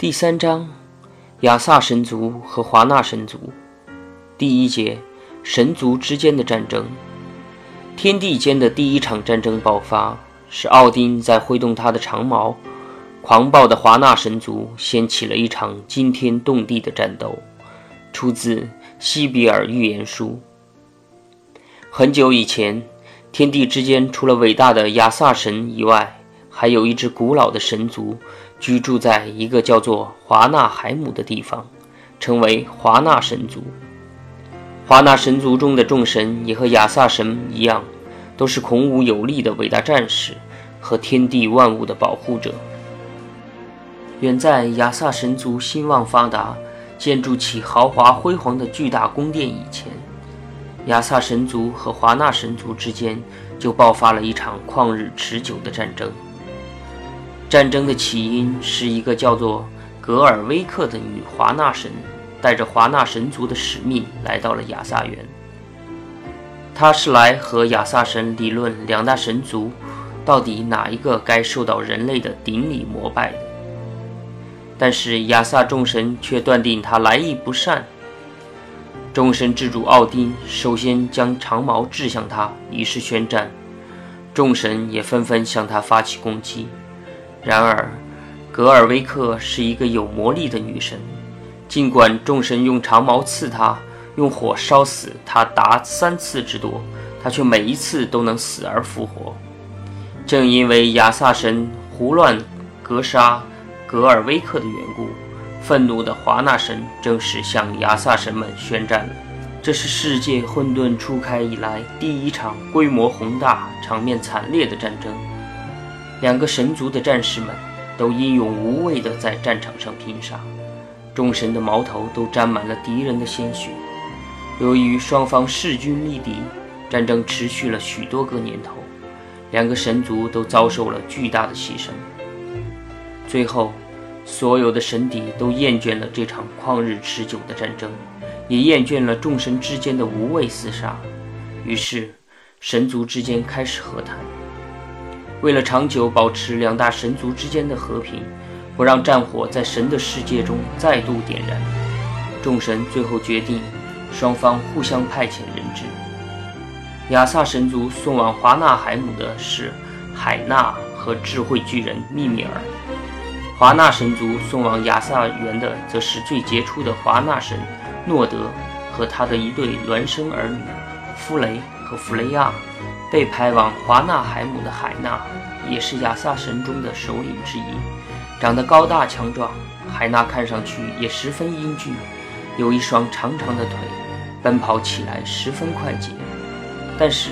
第三章，亚萨神族和华纳神族。第一节，神族之间的战争。天地间的第一场战争爆发，是奥丁在挥动他的长矛，狂暴的华纳神族掀起了一场惊天动地的战斗。出自《西比尔预言书》。很久以前，天地之间除了伟大的亚萨神以外，还有一支古老的神族。居住在一个叫做华纳海姆的地方，称为华纳神族。华纳神族中的众神也和亚萨神一样，都是孔武有力的伟大战士和天地万物的保护者。远在亚萨神族兴旺发达、建筑起豪华辉煌的巨大宫殿以前，亚萨神族和华纳神族之间就爆发了一场旷日持久的战争。战争的起因是一个叫做格尔威克的女华纳神，带着华纳神族的使命来到了亚萨园。她是来和亚萨神理论两大神族到底哪一个该受到人类的顶礼膜拜的。但是亚萨众神却断定他来意不善。众神之主奥丁首先将长矛掷向他，以示宣战。众神也纷纷向他发起攻击。然而，格尔威克是一个有魔力的女神，尽管众神用长矛刺她，用火烧死她达三次之多，她却每一次都能死而复活。正因为亚萨神胡乱格杀格尔威克的缘故，愤怒的华纳神正式向亚萨神们宣战了。这是世界混沌初开以来第一场规模宏大、场面惨烈的战争。两个神族的战士们都英勇无畏地在战场上拼杀，众神的矛头都沾满了敌人的鲜血。由于双方势均力敌，战争持续了许多个年头，两个神族都遭受了巨大的牺牲。最后，所有的神邸都厌倦了这场旷日持久的战争，也厌倦了众神之间的无畏厮杀，于是神族之间开始和谈。为了长久保持两大神族之间的和平，不让战火在神的世界中再度点燃，众神最后决定，双方互相派遣人质。亚萨神族送往华纳海姆的是海纳和智慧巨人密米尔，华纳神族送往亚萨园的则是最杰出的华纳神诺德和他的一对孪生儿女弗雷和弗雷亚。被派往华纳海姆的海纳，也是亚萨神中的首领之一，长得高大强壮。海纳看上去也十分英俊，有一双长长的腿，奔跑起来十分快捷。但是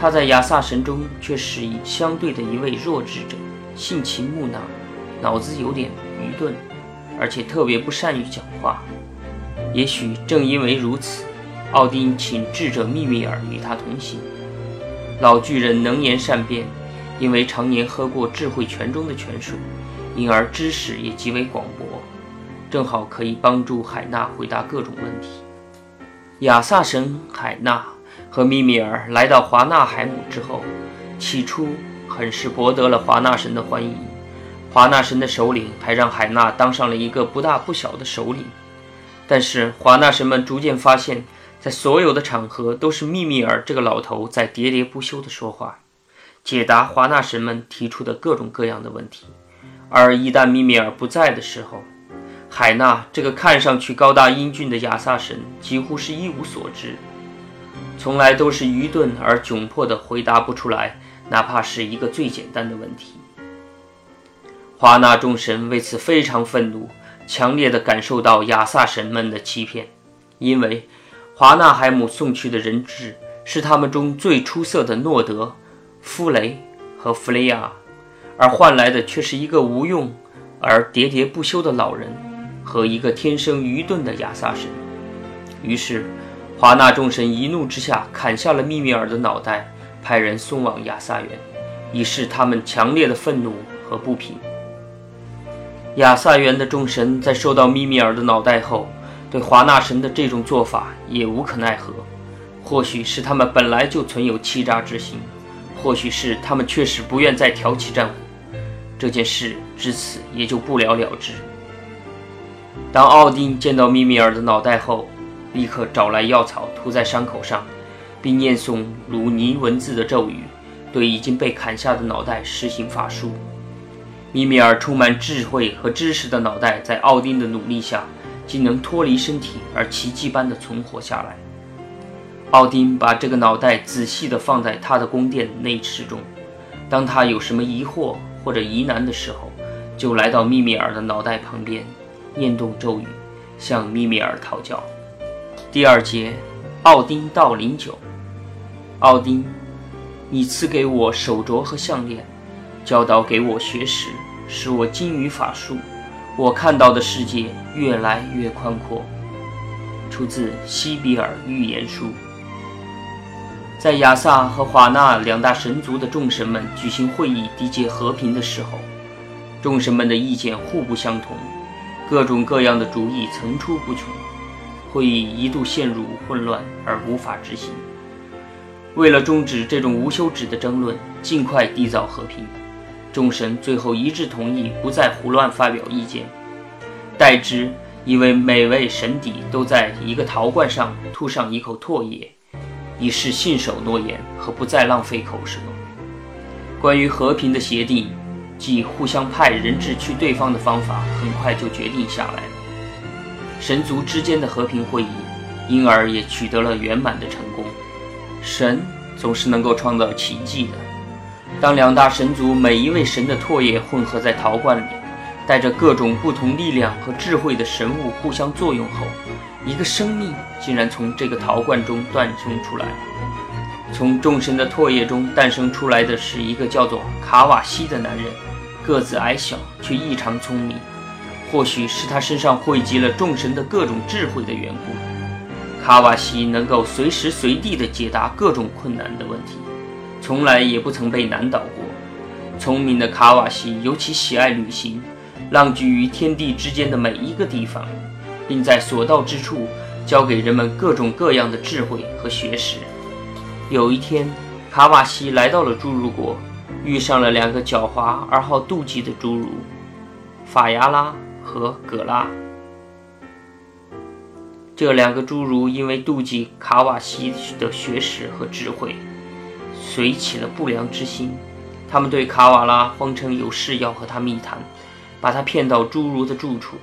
他在亚萨神中却是以相对的一位弱智者，性情木讷，脑子有点愚钝，而且特别不善于讲话。也许正因为如此，奥丁请智者密米尔与他同行。老巨人能言善辩，因为常年喝过智慧泉中的泉水，因而知识也极为广博，正好可以帮助海纳回答各种问题。亚萨神海纳和米米尔来到华纳海姆之后，起初很是博得了华纳神的欢迎。华纳神的首领还让海纳当上了一个不大不小的首领，但是华纳神们逐渐发现。在所有的场合，都是密米尔这个老头在喋喋不休地说话，解答华纳神们提出的各种各样的问题。而一旦密米尔不在的时候，海纳这个看上去高大英俊的亚萨神几乎是一无所知，从来都是愚钝而窘迫地回答不出来，哪怕是一个最简单的问题。华纳众神为此非常愤怒，强烈地感受到亚萨神们的欺骗，因为。华纳海姆送去的人质是他们中最出色的诺德、夫雷和弗雷亚，而换来的却是一个无用而喋喋不休的老人和一个天生愚钝的亚萨神。于是，华纳众神一怒之下砍下了密米尔的脑袋，派人送往亚萨园，以示他们强烈的愤怒和不平。亚萨园的众神在收到密米尔的脑袋后。对华纳神的这种做法也无可奈何，或许是他们本来就存有欺诈之心，或许是他们确实不愿再挑起战火，这件事至此也就不了了之。当奥丁见到米米尔的脑袋后，立刻找来药草涂在伤口上，并念诵鲁尼文字的咒语，对已经被砍下的脑袋施行法术。米米尔充满智慧和知识的脑袋，在奥丁的努力下，竟能脱离身体而奇迹般的存活下来。奥丁把这个脑袋仔细地放在他的宫殿内室中，当他有什么疑惑或者疑难的时候，就来到密米尔的脑袋旁边，念动咒语，向密米尔讨教。第二节，奥丁道零九。奥丁，你赐给我手镯和项链。教导给我学识，使我精于法术。我看到的世界越来越宽阔。出自《西比尔预言书》。在亚萨和华纳两大神族的众神们举行会议缔结和平的时候，众神们的意见互不相同，各种各样的主意层出不穷，会议一度陷入混乱而无法执行。为了终止这种无休止的争论，尽快缔造和平。众神最后一致同意，不再胡乱发表意见，代之以为每位神邸都在一个陶罐上吐上一口唾液，以示信守诺言和不再浪费口舌。关于和平的协定，即互相派人质去对方的方法，很快就决定下来了。神族之间的和平会议，因而也取得了圆满的成功。神总是能够创造奇迹的。当两大神族每一位神的唾液混合在陶罐里，带着各种不同力量和智慧的神物互相作用后，一个生命竟然从这个陶罐中诞生出来。从众神的唾液中诞生出来的是一个叫做卡瓦西的男人，个子矮小却异常聪明。或许是他身上汇集了众神的各种智慧的缘故，卡瓦西能够随时随地地解答各种困难的问题。从来也不曾被难倒过。聪明的卡瓦西尤其喜爱旅行，浪迹于天地之间的每一个地方，并在所到之处教给人们各种各样的智慧和学识。有一天，卡瓦西来到了侏儒国，遇上了两个狡猾而好妒忌的侏儒——法牙拉和葛拉。这两个侏儒因为妒忌卡瓦西的学识和智慧。遂起了不良之心，他们对卡瓦拉谎称有事要和他密谈，把他骗到侏儒的住处，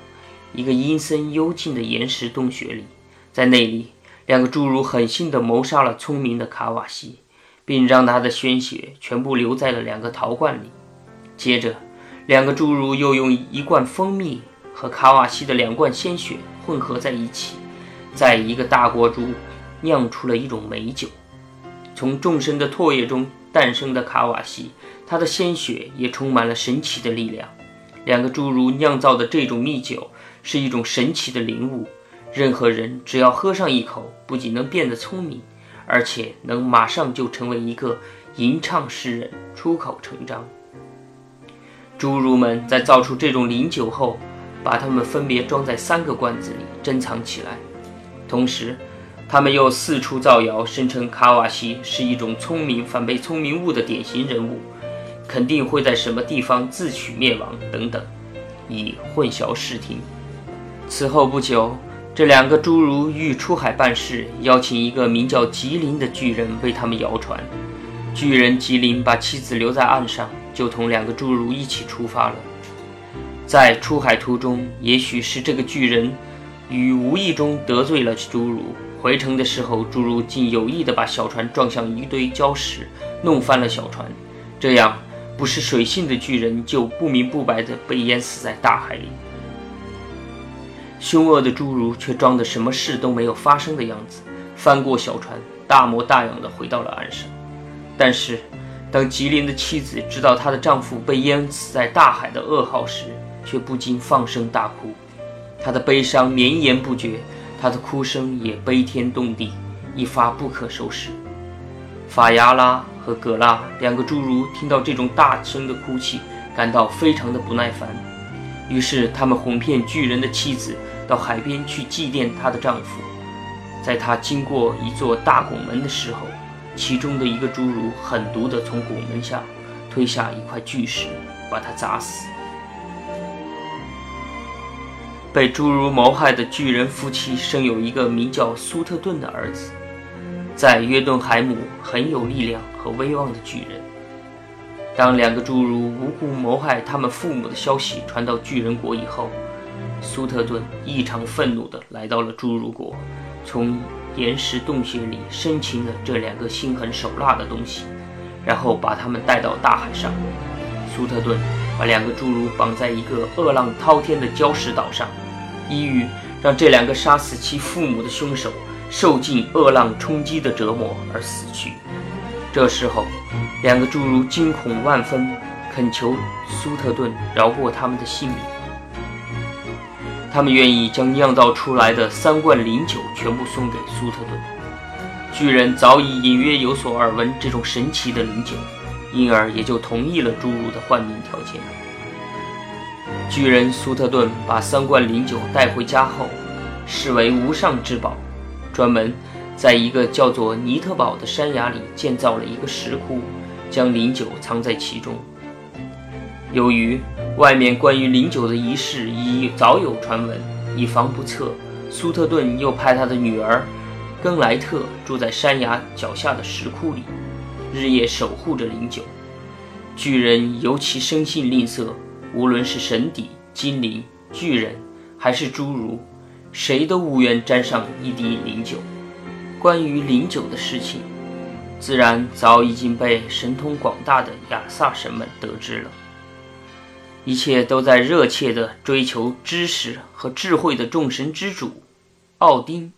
一个阴森幽静的岩石洞穴里。在那里，两个侏儒狠心地谋杀了聪明的卡瓦西，并让他的鲜血全部留在了两个陶罐里。接着，两个侏儒又用一罐蜂蜜和卡瓦西的两罐鲜血混合在一起，在一个大锅中酿出了一种美酒。从众生的唾液中诞生的卡瓦西，他的鲜血也充满了神奇的力量。两个侏儒酿造的这种蜜酒是一种神奇的灵物，任何人只要喝上一口，不仅能变得聪明，而且能马上就成为一个吟唱诗人，出口成章。侏儒们在造出这种灵酒后，把它们分别装在三个罐子里珍藏起来，同时。他们又四处造谣，声称卡瓦西是一种聪明反被聪明误的典型人物，肯定会在什么地方自取灭亡等等，以混淆视听。此后不久，这两个侏儒欲出海办事，邀请一个名叫吉林的巨人为他们摇船。巨人吉林把妻子留在岸上，就同两个侏儒一起出发了。在出海途中，也许是这个巨人与无意中得罪了侏儒。回程的时候，侏儒竟有意地把小船撞向一堆礁石，弄翻了小船。这样，不是水性的巨人就不明不白地被淹死在大海里。凶恶的侏儒却装的什么事都没有发生的样子，翻过小船，大模大样地回到了岸上。但是，当吉林的妻子知道她的丈夫被淹死在大海的噩耗时，却不禁放声大哭，她的悲伤绵延不绝。他的哭声也悲天动地，一发不可收拾。法牙拉和葛拉两个侏儒听到这种大声的哭泣，感到非常的不耐烦。于是，他们哄骗巨人的妻子到海边去祭奠她的丈夫。在他经过一座大拱门的时候，其中的一个侏儒狠毒地从拱门下推下一块巨石，把他砸死。被侏儒谋害的巨人夫妻生有一个名叫苏特顿的儿子，在约顿海姆很有力量和威望的巨人。当两个侏儒无故谋害他们父母的消息传到巨人国以后，苏特顿异常愤怒地来到了侏儒国，从岩石洞穴里生擒了这两个心狠手辣的东西，然后把他们带到大海上。苏特顿把两个侏儒绑在一个恶浪滔天的礁石岛上，意欲让这两个杀死其父母的凶手受尽恶浪冲击的折磨而死去。这时候，两个侏儒惊恐万分，恳求苏特顿饶过他们的性命。他们愿意将酿造出来的三罐灵酒全部送给苏特顿。巨人早已隐约有所耳闻这种神奇的灵酒，因而也就同意了侏儒的换命条件。巨人苏特顿把三罐灵酒带回家后，视为无上之宝，专门。在一个叫做尼特堡的山崖里建造了一个石窟，将灵酒藏在其中。由于外面关于灵酒的仪式已早有传闻，以防不测，苏特顿又派他的女儿根莱特住在山崖脚下的石窟里，日夜守护着灵酒。巨人尤其生性吝啬，无论是神邸、精灵、巨人，还是侏儒，谁都无缘沾上一滴灵酒。关于灵酒的事情，自然早已经被神通广大的亚萨神们得知了。一切都在热切地追求知识和智慧的众神之主奥丁，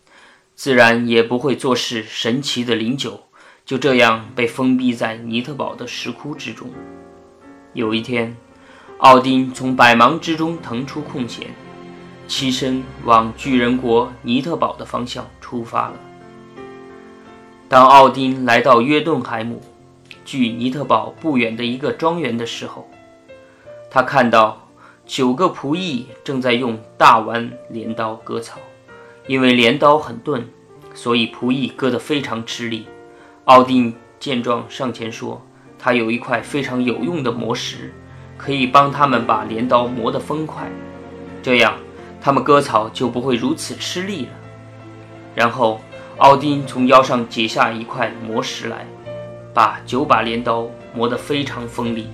自然也不会坐视神奇的灵酒就这样被封闭在尼特堡的石窟之中。有一天，奥丁从百忙之中腾出空闲，起身往巨人国尼特堡的方向出发了。当奥丁来到约顿海姆，距尼特堡不远的一个庄园的时候，他看到九个仆役正在用大弯镰刀割草。因为镰刀很钝，所以仆役割得非常吃力。奥丁见状上前说：“他有一块非常有用的磨石，可以帮他们把镰刀磨得锋快，这样他们割草就不会如此吃力了。”然后。奥丁从腰上解下一块磨石来，把九把镰刀磨得非常锋利。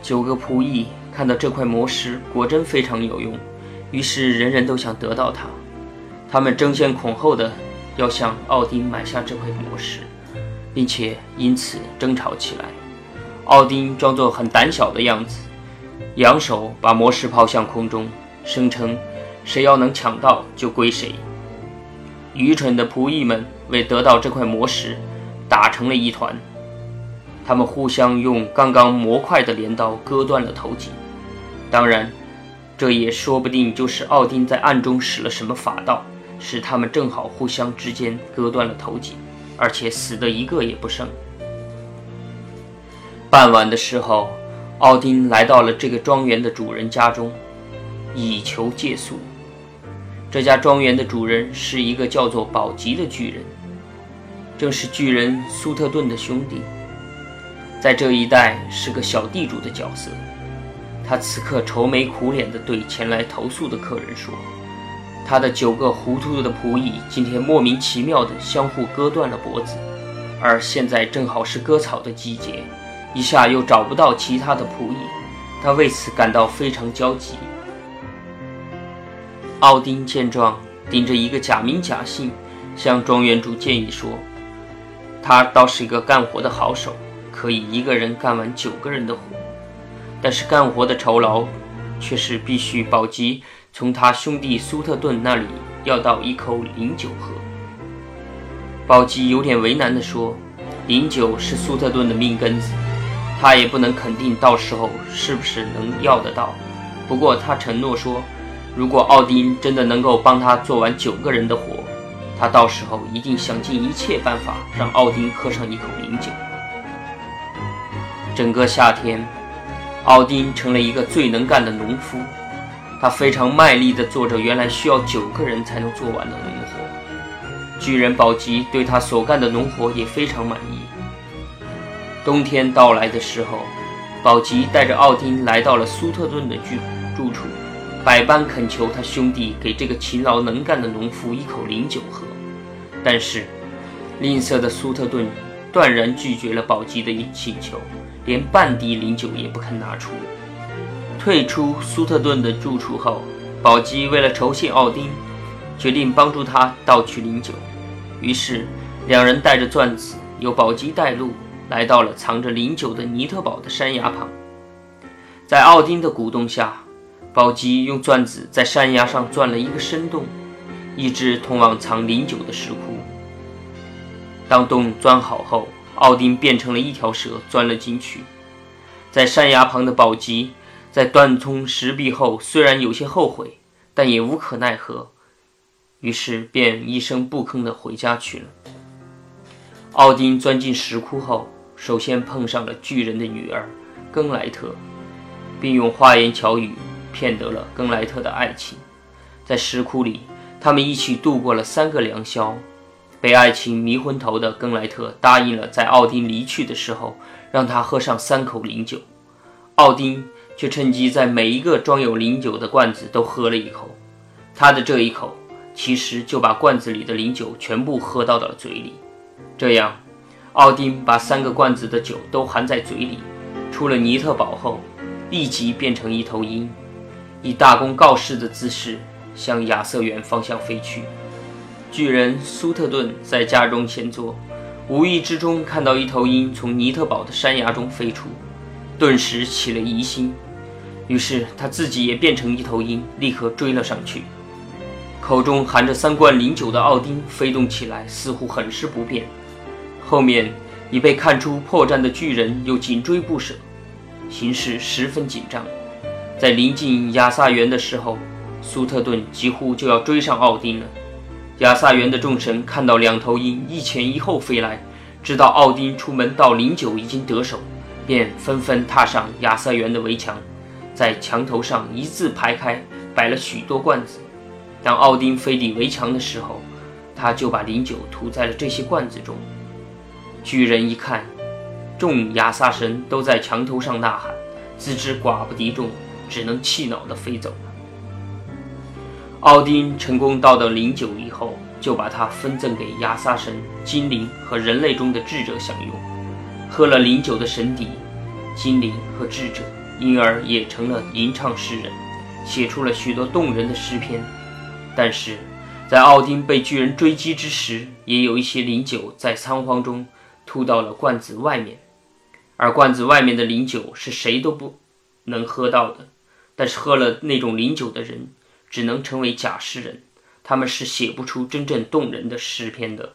九个仆役看到这块磨石果真非常有用，于是人人都想得到它。他们争先恐后的要向奥丁买下这块磨石，并且因此争吵起来。奥丁装作很胆小的样子，扬手把魔石抛向空中，声称谁要能抢到就归谁。愚蠢的仆役们为得到这块魔石，打成了一团。他们互相用刚刚磨快的镰刀割断了头颈。当然，这也说不定就是奥丁在暗中使了什么法道，使他们正好互相之间割断了头颈，而且死的一个也不剩。傍晚的时候，奥丁来到了这个庄园的主人家中，以求借宿。这家庄园的主人是一个叫做宝吉的巨人，正是巨人苏特顿的兄弟，在这一带是个小地主的角色。他此刻愁眉苦脸地对前来投诉的客人说：“他的九个糊涂的仆役今天莫名其妙地相互割断了脖子，而现在正好是割草的季节，一下又找不到其他的仆役，他为此感到非常焦急。”奥丁见状，顶着一个假名假姓，向庄园主建议说：“他倒是一个干活的好手，可以一个人干完九个人的活。但是干活的酬劳，却是必须宝吉从他兄弟苏特顿那里要到一口灵酒喝。”宝吉有点为难地说：“灵酒是苏特顿的命根子，他也不能肯定到时候是不是能要得到。不过他承诺说。”如果奥丁真的能够帮他做完九个人的活，他到时候一定想尽一切办法让奥丁喝上一口灵酒。整个夏天，奥丁成了一个最能干的农夫，他非常卖力地做着原来需要九个人才能做完的农活。巨人宝吉对他所干的农活也非常满意。冬天到来的时候，宝吉带着奥丁来到了苏特顿的居住处。百般恳求他兄弟给这个勤劳能干的农夫一口灵酒喝，但是吝啬的苏特顿断然拒绝了宝吉的请求，连半滴灵酒也不肯拿出。退出苏特顿的住处后，宝鸡为了酬谢奥丁，决定帮助他盗取灵酒。于是，两人带着钻子，由宝鸡带路，来到了藏着灵酒的尼特堡的山崖旁。在奥丁的鼓动下，宝鸡用钻子在山崖上钻了一个深洞，一直通往藏灵酒的石窟。当洞钻好后，奥丁变成了一条蛇，钻了进去。在山崖旁的宝鸡，在断通石壁后，虽然有些后悔，但也无可奈何。于是便一声不吭地回家去了。奥丁钻进石窟后，首先碰上了巨人的女儿更莱特，并用花言巧语骗得了更莱特的爱情。在石窟里，他们一起度过了三个良宵。被爱情迷昏头的更莱特答应了，在奥丁离去的时候，让他喝上三口灵酒。奥丁却趁机在每一个装有灵酒的罐子都喝了一口。他的这一口。其实就把罐子里的灵酒全部喝到了嘴里，这样，奥丁把三个罐子的酒都含在嘴里，出了尼特堡后，立即变成一头鹰，以大功告示的姿势向亚瑟园方向飞去。巨人苏特顿在家中闲坐，无意之中看到一头鹰从尼特堡的山崖中飞出，顿时起了疑心，于是他自己也变成一头鹰，立刻追了上去。口中含着三罐灵酒的奥丁飞动起来，似乎很是不便。后面已被看出破绽的巨人又紧追不舍，形势十分紧张。在临近亚萨园的时候，苏特顿几乎就要追上奥丁了。亚萨园的众神看到两头鹰一前一后飞来，知道奥丁出门到灵酒已经得手，便纷纷踏上亚萨园的围墙，在墙头上一字排开，摆了许多罐子。当奥丁飞抵围墙的时候，他就把灵酒涂在了这些罐子中。巨人一看，众亚萨神都在墙头上呐喊，自知寡不敌众，只能气恼地飞走了。奥丁成功盗得灵酒以后，就把它分赠给亚萨神、精灵和人类中的智者享用。喝了灵酒的神邸、精灵和智者，因而也成了吟唱诗人，写出了许多动人的诗篇。但是，在奥丁被巨人追击之时，也有一些灵酒在仓皇中吐到了罐子外面，而罐子外面的灵酒是谁都不能喝到的。但是喝了那种灵酒的人，只能成为假诗人，他们是写不出真正动人的诗篇的。